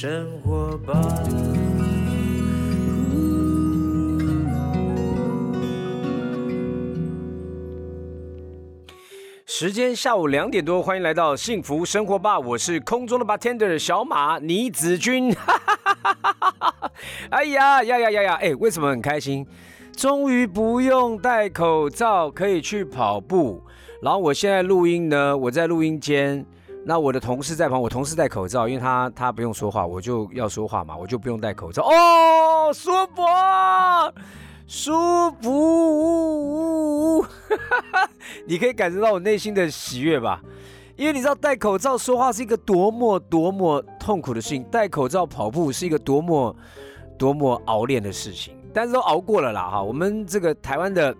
生活吧。时间下午两点多，欢迎来到幸福生活吧，我是空中的 bartender 小马倪子君。哎呀呀呀呀呀！哎，为什么很开心？终于不用戴口罩，可以去跑步。然后我现在录音呢，我在录音间，那我的同事在旁，我同事戴口罩，因为他他不用说话，我就要说话嘛，我就不用戴口罩。哦，舒服，舒服，你可以感受到我内心的喜悦吧？因为你知道戴口罩说话是一个多么多么痛苦的事情，戴口罩跑步是一个多么多么熬练的事情。但是都熬过了啦，哈！我们这个台湾的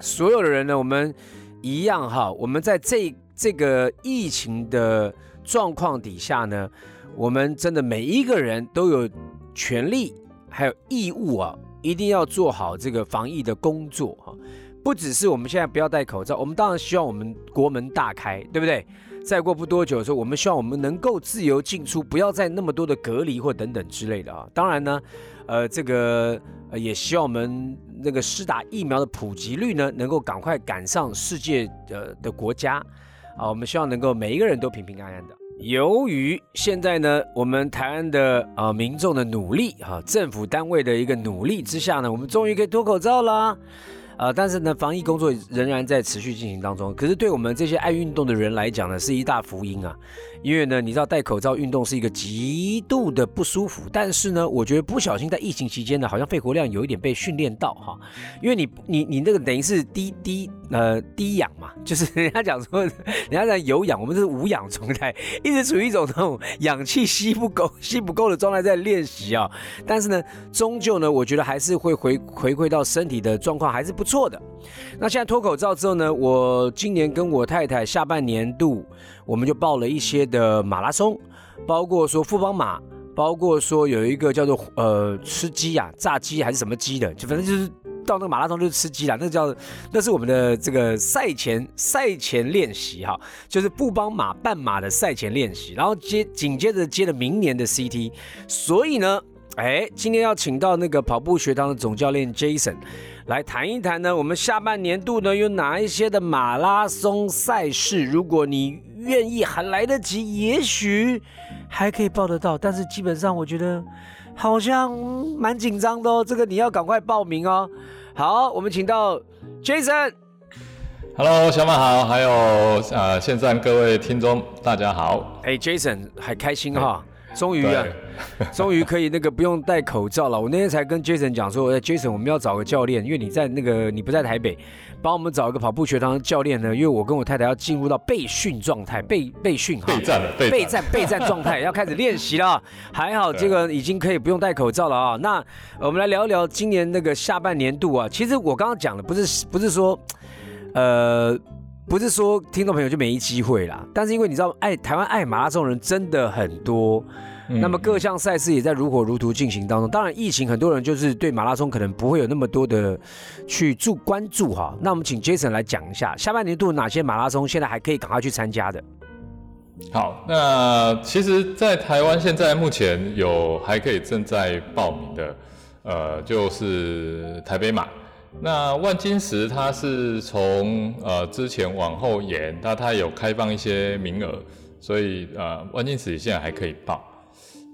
所有的人呢，我们一样哈。我们在这这个疫情的状况底下呢，我们真的每一个人都有权利还有义务啊，一定要做好这个防疫的工作哈。不只是我们现在不要戴口罩，我们当然希望我们国门大开，对不对？再过不多久的时候，我们希望我们能够自由进出，不要再那么多的隔离或等等之类的啊。当然呢，呃，这个。呃，也希望我们那个施打疫苗的普及率呢，能够赶快赶上世界的的国家啊！我们希望能够每一个人都平平安安的。由于现在呢，我们台湾的啊民众的努力哈，政府单位的一个努力之下呢，我们终于可以脱口罩啦。呃，但是呢，防疫工作仍然在持续进行当中。可是对我们这些爱运动的人来讲呢，是一大福音啊。因为呢，你知道戴口罩运动是一个极度的不舒服。但是呢，我觉得不小心在疫情期间呢，好像肺活量有一点被训练到哈。因为你你你那个等于是滴滴呃低氧嘛，就是 人家讲说，人家在有氧，我们是无氧状态，一直处于一种那种氧气吸不够、吸不够的状态在练习啊。但是呢，终究呢，我觉得还是会回回馈到身体的状况还是不。错的，那现在脱口罩之后呢？我今年跟我太太下半年度，我们就报了一些的马拉松，包括说富邦马，包括说有一个叫做呃吃鸡呀、炸鸡还是什么鸡的，就反正就是到那个马拉松就吃鸡了，那叫那是我们的这个赛前赛前练习哈，就是不帮马半马的赛前练习，然后接紧接着接了明年的 CT，所以呢，哎，今天要请到那个跑步学堂的总教练 Jason。来谈一谈呢，我们下半年度呢有哪一些的马拉松赛事？如果你愿意还来得及，也许还可以报得到。但是基本上我觉得好像蛮紧张的哦，这个你要赶快报名哦。好，我们请到 Jason。Hello，小马好，还有呃线上各位听众大家好。哎，Jason 还开心哈。终于啊，终于可以那个不用戴口罩了。我那天才跟 Jason 讲说，Jason 我们要找个教练，因为你在那个你不在台北，帮我们找一个跑步学堂的教练呢。因为我跟我太太要进入到备训状态，备备训哈，备战了，备战备战状态，要开始练习了。还好这个已经可以不用戴口罩了啊。那我们来聊一聊今年那个下半年度啊。其实我刚刚讲的不是不是说，呃。不是说听众朋友就没机会啦，但是因为你知道，爱台湾爱马拉松人真的很多，那么各项赛事也在如火如荼进行当中。当然，疫情很多人就是对马拉松可能不会有那么多的去注关注哈。那我们请 Jason 来讲一下，下半年度哪些马拉松现在还可以赶快去参加的？好，那其实，在台湾现在目前有还可以正在报名的，呃，就是台北马。那万金石它是从呃之前往后延，那它有开放一些名额，所以呃万金石现在还可以报。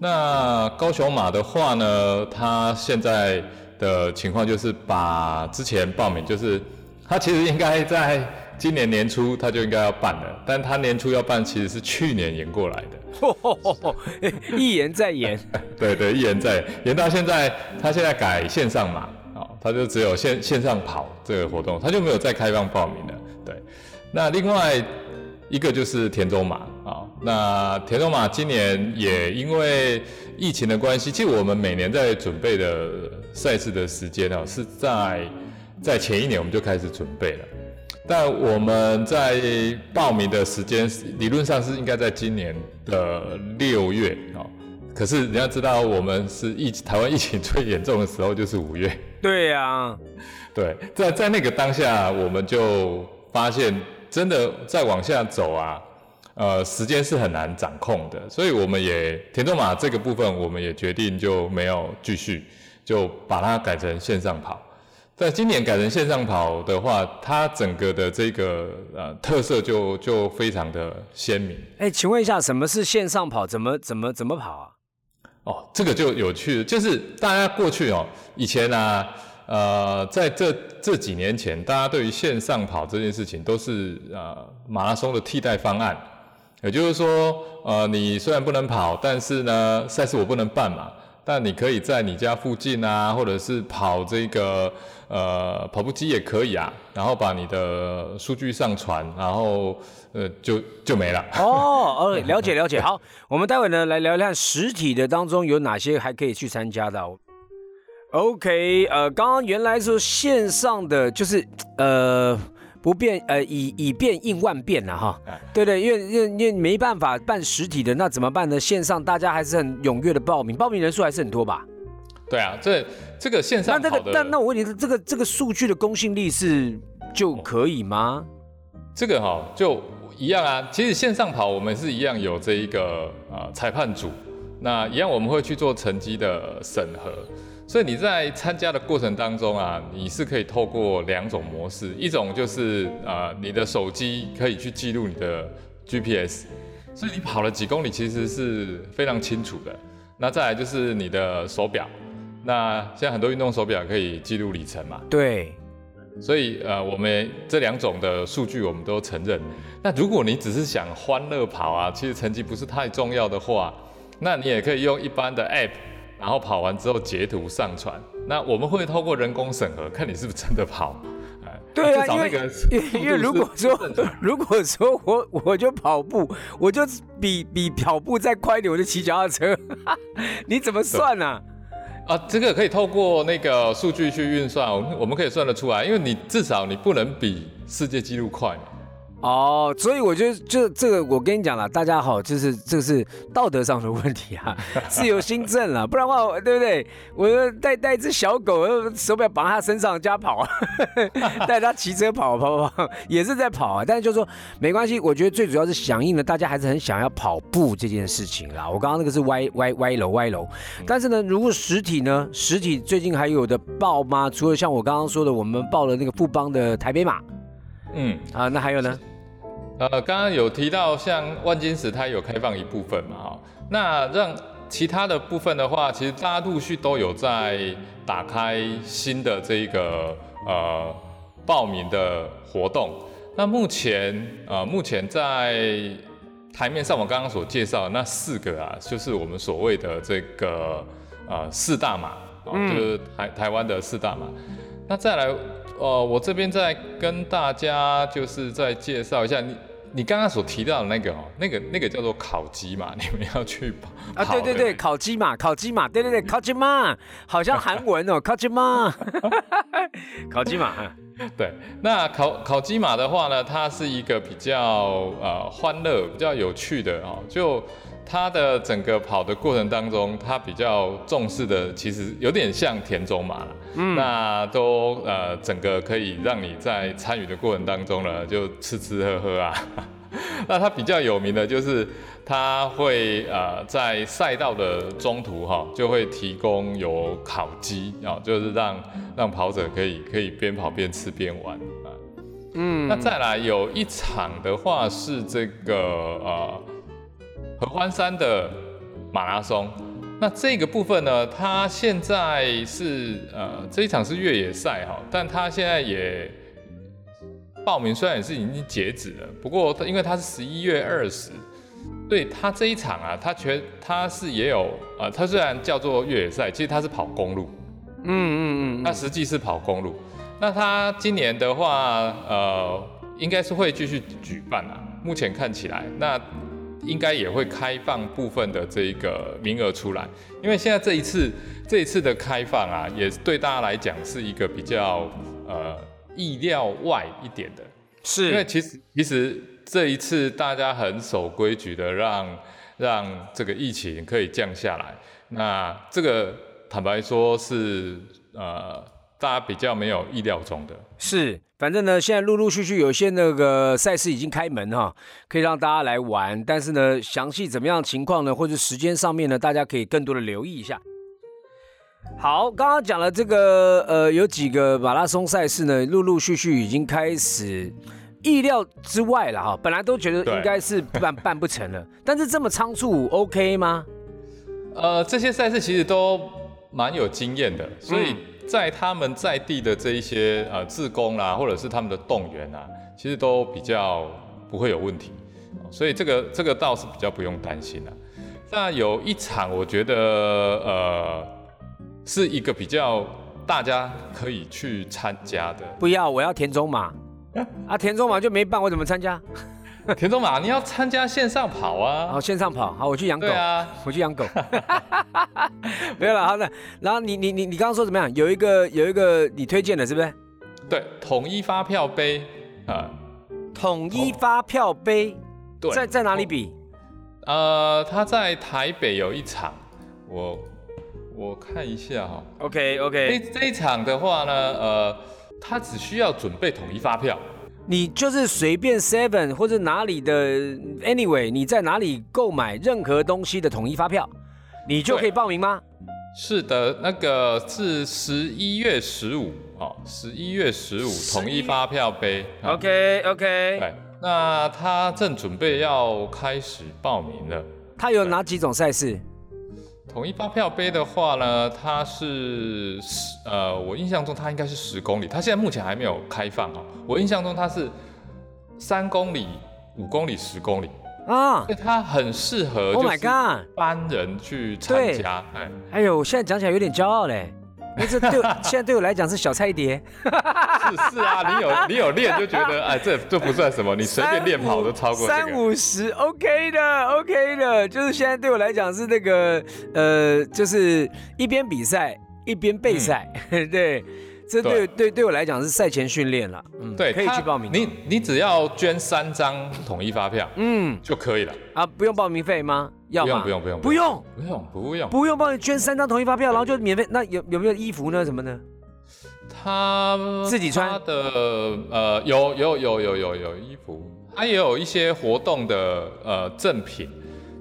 那高雄马的话呢，它现在的情况就是把之前报名，就是它其实应该在今年年初它就应该要办了，但它年初要办其实是去年延过来的，一延再延。对对，一延再延延到现在，它现在改线上马。他就只有线线上跑这个活动，他就没有再开放报名了。对，那另外一个就是田中马啊，那田中马今年也因为疫情的关系，其实我们每年在准备的赛事的时间啊，是在在前一年我们就开始准备了，但我们在报名的时间理论上是应该在今年的六月啊。可是你要知道，我们是疫台湾疫情最严重的时候，就是五月。对呀，对，在在那个当下，我们就发现，真的再往下走啊，呃时间是很难掌控的，所以我们也田中马这个部分，我们也决定就没有继续，就把它改成线上跑。在今年改成线上跑的话，它整个的这个呃特色就就非常的鲜明。哎，请问一下，什么是线上跑？怎么怎么怎么跑啊？哦，这个就有趣，就是大家过去哦，以前呢，呃，在这这几年前，大家对于线上跑这件事情都是呃马拉松的替代方案，也就是说，呃，你虽然不能跑，但是呢，赛事我不能办嘛。但你可以在你家附近啊，或者是跑这个呃跑步机也可以啊，然后把你的数据上传，然后呃就就没了。哦，哦，了解了解。好，我们待会呢来聊一聊实体的当中有哪些还可以去参加的。OK，呃，刚刚原来说线上的就是呃。不变，呃，以以变应万变了哈。对对，因为因为因为没办法办实体的，那怎么办呢？线上大家还是很踊跃的报名，报名人数还是很多吧？对啊，这这个线上那这个那那我问你，这个这个数据的公信力是就可以吗？这个哈就一样啊。其实线上跑我们是一样有这一个呃裁判组，那一样我们会去做成绩的审核。所以你在参加的过程当中啊，你是可以透过两种模式，一种就是呃你的手机可以去记录你的 GPS，所以你跑了几公里其实是非常清楚的。那再来就是你的手表，那现在很多运动手表可以记录里程嘛？对。所以呃我们这两种的数据我们都承认。那如果你只是想欢乐跑啊，其实成绩不是太重要的话，那你也可以用一般的 App。然后跑完之后截图上传，那我们会透过人工审核，看你是不是真的跑。对啊，因为 因为如果说如果说我我就跑步，我就比比跑步再快一点，我就骑脚踏车，你怎么算呢？啊，啊这个可以透过那个数据去运算，我们我们可以算得出来，因为你至少你不能比世界纪录快嘛。哦，所以我觉得就这个，我跟你讲了，大家好，就是这个是道德上的问题啊，自由新政了，不然的话，对不对？我带带一只小狗，手表绑在它身上加跑，带它骑车跑跑跑，也是在跑啊。但是就说没关系，我觉得最主要是响应了，大家还是很想要跑步这件事情啦。我刚刚那个是歪歪歪楼歪楼，但是呢，如果实体呢，实体最近还有的报吗？除了像我刚刚说的，我们报了那个富邦的台北马，嗯啊，那还有呢？呃，刚刚有提到像万金石，它有开放一部分嘛，哈，那让其他的部分的话，其实大家陆续都有在打开新的这个呃报名的活动。那目前呃，目前在台面上，我刚刚所介绍那四个啊，就是我们所谓的这个呃四大马，就是台台湾的四大马。那再来。哦，我这边再跟大家就是再介绍一下，你你刚刚所提到的那个哦，那个那个叫做烤鸡嘛，你们要去跑啊？对对对，烤鸡嘛，烤鸡嘛，对对对，烤鸡嘛，好像韩文哦，烤鸡嘛，烤鸡嘛，对，那烤烤鸡马的话呢，它是一个比较呃欢乐、比较有趣的哦，就。它的整个跑的过程当中，它比较重视的其实有点像田中马了，嗯，那都呃整个可以让你在参与的过程当中呢，就吃吃喝喝啊。那它比较有名的就是它会呃在赛道的中途哈，就会提供有烤鸡啊，就是让让跑者可以可以边跑边吃边玩啊。嗯，那再来有一场的话是这个呃。合欢山的马拉松，那这个部分呢，它现在是呃这一场是越野赛哈，但它现在也报名虽然也是已经截止了，不过因为它是十一月二十，对它这一场啊，它全它是也有呃，它虽然叫做越野赛，其实它是跑公路，嗯嗯嗯，它实际是跑公路。那它今年的话，呃，应该是会继续举办啊，目前看起来那。应该也会开放部分的这个名额出来，因为现在这一次这一次的开放啊，也对大家来讲是一个比较呃意料外一点的，是。因为其实其实这一次大家很守规矩的，让让这个疫情可以降下来，那这个坦白说是呃。大家比较没有意料中的。是，反正呢，现在陆陆续续有些那个赛事已经开门哈，可以让大家来玩。但是呢，详细怎么样情况呢，或者时间上面呢，大家可以更多的留意一下。好，刚刚讲了这个，呃，有几个马拉松赛事呢，陆陆续续已经开始，意料之外了哈。本来都觉得应该是办办 不成了，但是这么仓促，OK 吗？呃，这些赛事其实都蛮有经验的，所以在他们在地的这一些呃自工啦，或者是他们的动员啊，其实都比较不会有问题，所以这个这个倒是比较不用担心了。那有一场，我觉得呃。是一个比较大家可以去参加的。不要，我要田中马。啊，田中马就没办，我怎么参加？田中马，你要参加线上跑啊！好，线上跑，好，我去养狗。对啊，我去养狗。没有了，好的。然后你你你你刚刚说怎么样？有一个有一个你推荐的，是不是？对，统一发票杯啊。统一发票杯。对。在在哪里比？呃，他在台北有一场，我。我看一下哈，OK OK，这这一场的话呢，呃，他只需要准备统一发票，你就是随便 Seven 或者哪里的 Anyway，你在哪里购买任何东西的统一发票，你就可以报名吗？是的，那个是十一月十五哦，十一月十五统一发票杯，OK OK，对，那他正准备要开始报名了，他有哪几种赛事？统一发票杯的话呢，它是十呃，我印象中它应该是十公里，它现在目前还没有开放哦。我印象中它是三公里、五公里、十公里啊，所以它很适合 Oh my God 班人去参加。哎，哎呦，现在讲起来有点骄傲嘞。那这对现在对我来讲是小菜碟，是是啊，你有你有练就觉得哎，这这不算什么，你随便练跑都超过三五十，OK 的，OK 的，就是现在对我来讲是那个呃，就是一边比赛一边备赛，对。这对对对我来讲是赛前训练了，嗯，对，可以去报名。你你只要捐三张统一发票，嗯，就可以了啊，不用报名费吗？要吗？不用不用不用不用不用不用帮你捐三张统一发票，然后就免费。那有有没有衣服呢？什么呢？他自己穿的呃，有有有有有有衣服，他也有一些活动的呃赠品，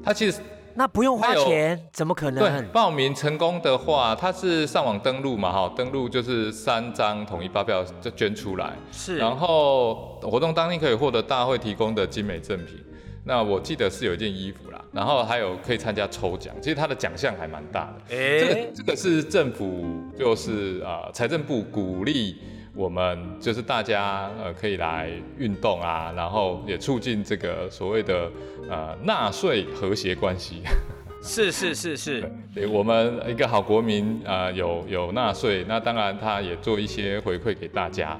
他其实。那不用花钱，怎么可能？对，报名成功的话，他是上网登录嘛，哈，登录就是三张统一发票就捐出来，是。然后活动当天可以获得大会提供的精美赠品，那我记得是有一件衣服啦，然后还有可以参加抽奖，其实他的奖项还蛮大的。哎，这个这个是政府就是啊财政部鼓励。我们就是大家呃可以来运动啊，然后也促进这个所谓的呃纳税和谐关系。是是是是，对，我们一个好国民啊，有有纳税，那当然他也做一些回馈给大家。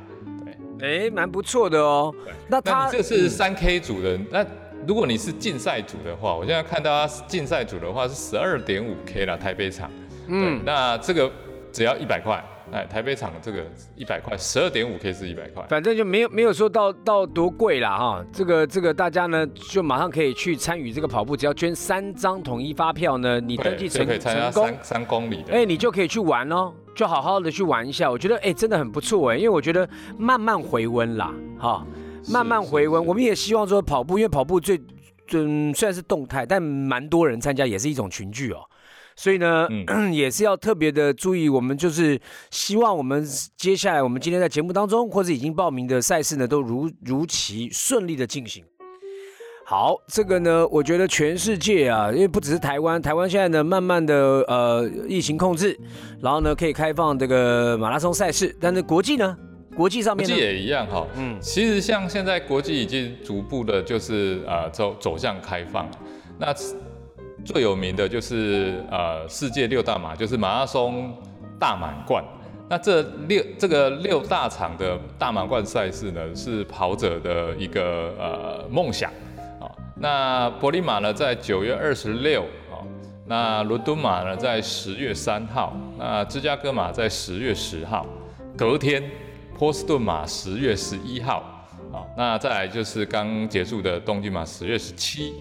对，哎，蛮不错的哦。那他这是三 K 组的，那如果你是竞赛组的话，我现在看到他竞赛组的话是十二点五 K 了，台北场。嗯，那这个只要一百块。哎，台北场这个一百块，十二点五 K 是一百块，反正就没有没有说到到多贵啦哈。这个这个大家呢就马上可以去参与这个跑步，只要捐三张统一发票呢，你登记成成功三三公里的，哎，你就可以去玩哦，就好好的去玩一下。我觉得哎，真的很不错哎，因为我觉得慢慢回温啦，哈，慢慢回温。我们也希望说跑步，因为跑步最嗯虽然是动态，但蛮多人参加也是一种群聚哦。所以呢，也是要特别的注意，我们就是希望我们接下来我们今天在节目当中，或者已经报名的赛事呢，都如如期顺利的进行。好，这个呢，我觉得全世界啊，因为不只是台湾，台湾现在呢，慢慢的呃疫情控制，然后呢可以开放这个马拉松赛事，但是国际呢，国际上面国际也一样哈，嗯，其实像现在国际已经逐步的就是呃走走向开放，那。最有名的就是呃世界六大马，就是马拉松大满贯。那这六这个六大场的大满贯赛事呢，是跑者的一个呃梦想啊。那柏林马呢，在九月二十六啊，那伦敦马呢，在十月三号，那芝加哥马在十月十号，隔天波士顿马十月十一号啊。那再来就是刚结束的东京马十月十七。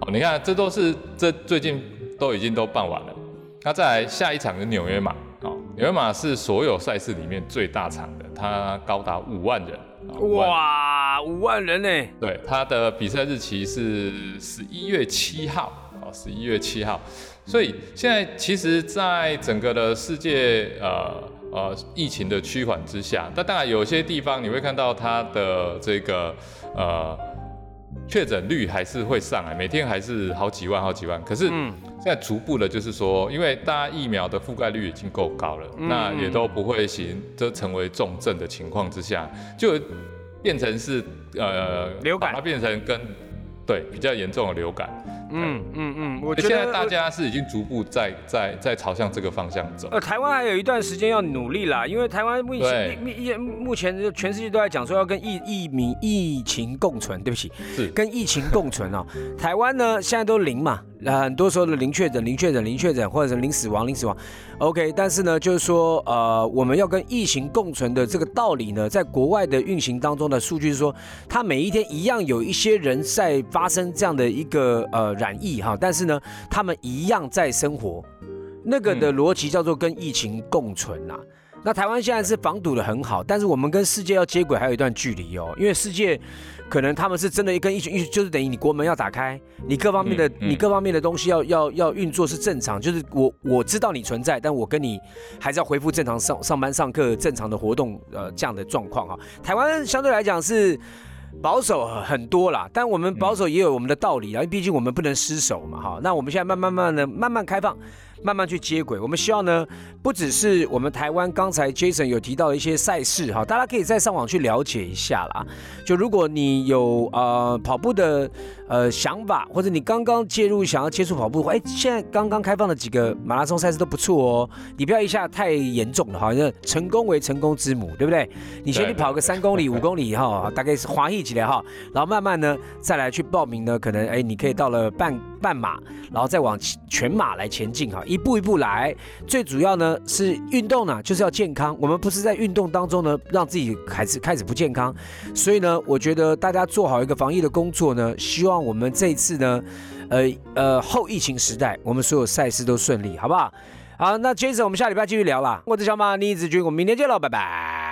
哦，你看，这都是这最近都已经都办完了。那再来下一场是纽约马，哦，纽约马是所有赛事里面最大场的，它高达五万人。哇，五万人呢？对，它的比赛日期是十一月七号，哦，十一月七号。所以现在其实，在整个的世界，呃呃，疫情的趋缓之下，那当然有些地方你会看到它的这个呃确诊率还是会上来，每天还是好几万、好几万。可是现在逐步的，就是说，因为大家疫苗的覆盖率已经够高了，那也都不会行，这成为重症的情况之下，就变成是呃流感，它变成跟对比较严重的流感。嗯嗯嗯，我觉得现在大家是已经逐步在在在朝向这个方向走。呃，台湾还有一段时间要努力啦，因为台湾目前目目前就全世界都在讲说要跟疫疫民疫情共存，对不起，是跟疫情共存哦。台湾呢现在都零嘛。那很多时候的零确诊、零确诊、零确诊，或者是零死亡、零死亡，OK。但是呢，就是说，呃，我们要跟疫情共存的这个道理呢，在国外的运行当中的数据是说，它每一天一样有一些人在发生这样的一个呃染疫哈，但是呢，他们一样在生活，那个的逻辑叫做跟疫情共存呐。那台湾现在是防堵的很好，但是我们跟世界要接轨还有一段距离哦，因为世界可能他们是真的跟疫情，就是等于你国门要打开，你各方面的你各方面的东西要要要运作是正常，就是我我知道你存在，但我跟你还是要恢复正常上上班上课正常的活动呃这样的状况哈。台湾相对来讲是保守很多啦，但我们保守也有我们的道理啊，因为毕竟我们不能失守嘛哈。那我们现在慢慢慢的慢慢开放。慢慢去接轨，我们希望呢，不只是我们台湾，刚才 Jason 有提到的一些赛事哈，大家可以再上网去了解一下啦。就如果你有呃跑步的呃想法，或者你刚刚介入想要接触跑步，哎，现在刚刚开放的几个马拉松赛事都不错哦，你不要一下太严重了哈，像成功为成功之母，对不对？你先去跑个三公里、五公里哈，大概是滑一起来哈，然后慢慢呢再来去报名呢，可能哎你可以到了半半马，然后再往全马来前进哈。一步一步来，最主要呢是运动呢，就是要健康。我们不是在运动当中呢，让自己开始开始不健康。所以呢，我觉得大家做好一个防疫的工作呢，希望我们这一次呢，呃呃后疫情时代，我们所有赛事都顺利，好不好？好，那接着我们下礼拜继续聊啦。我是小马你一直君，我们明天见喽，拜拜。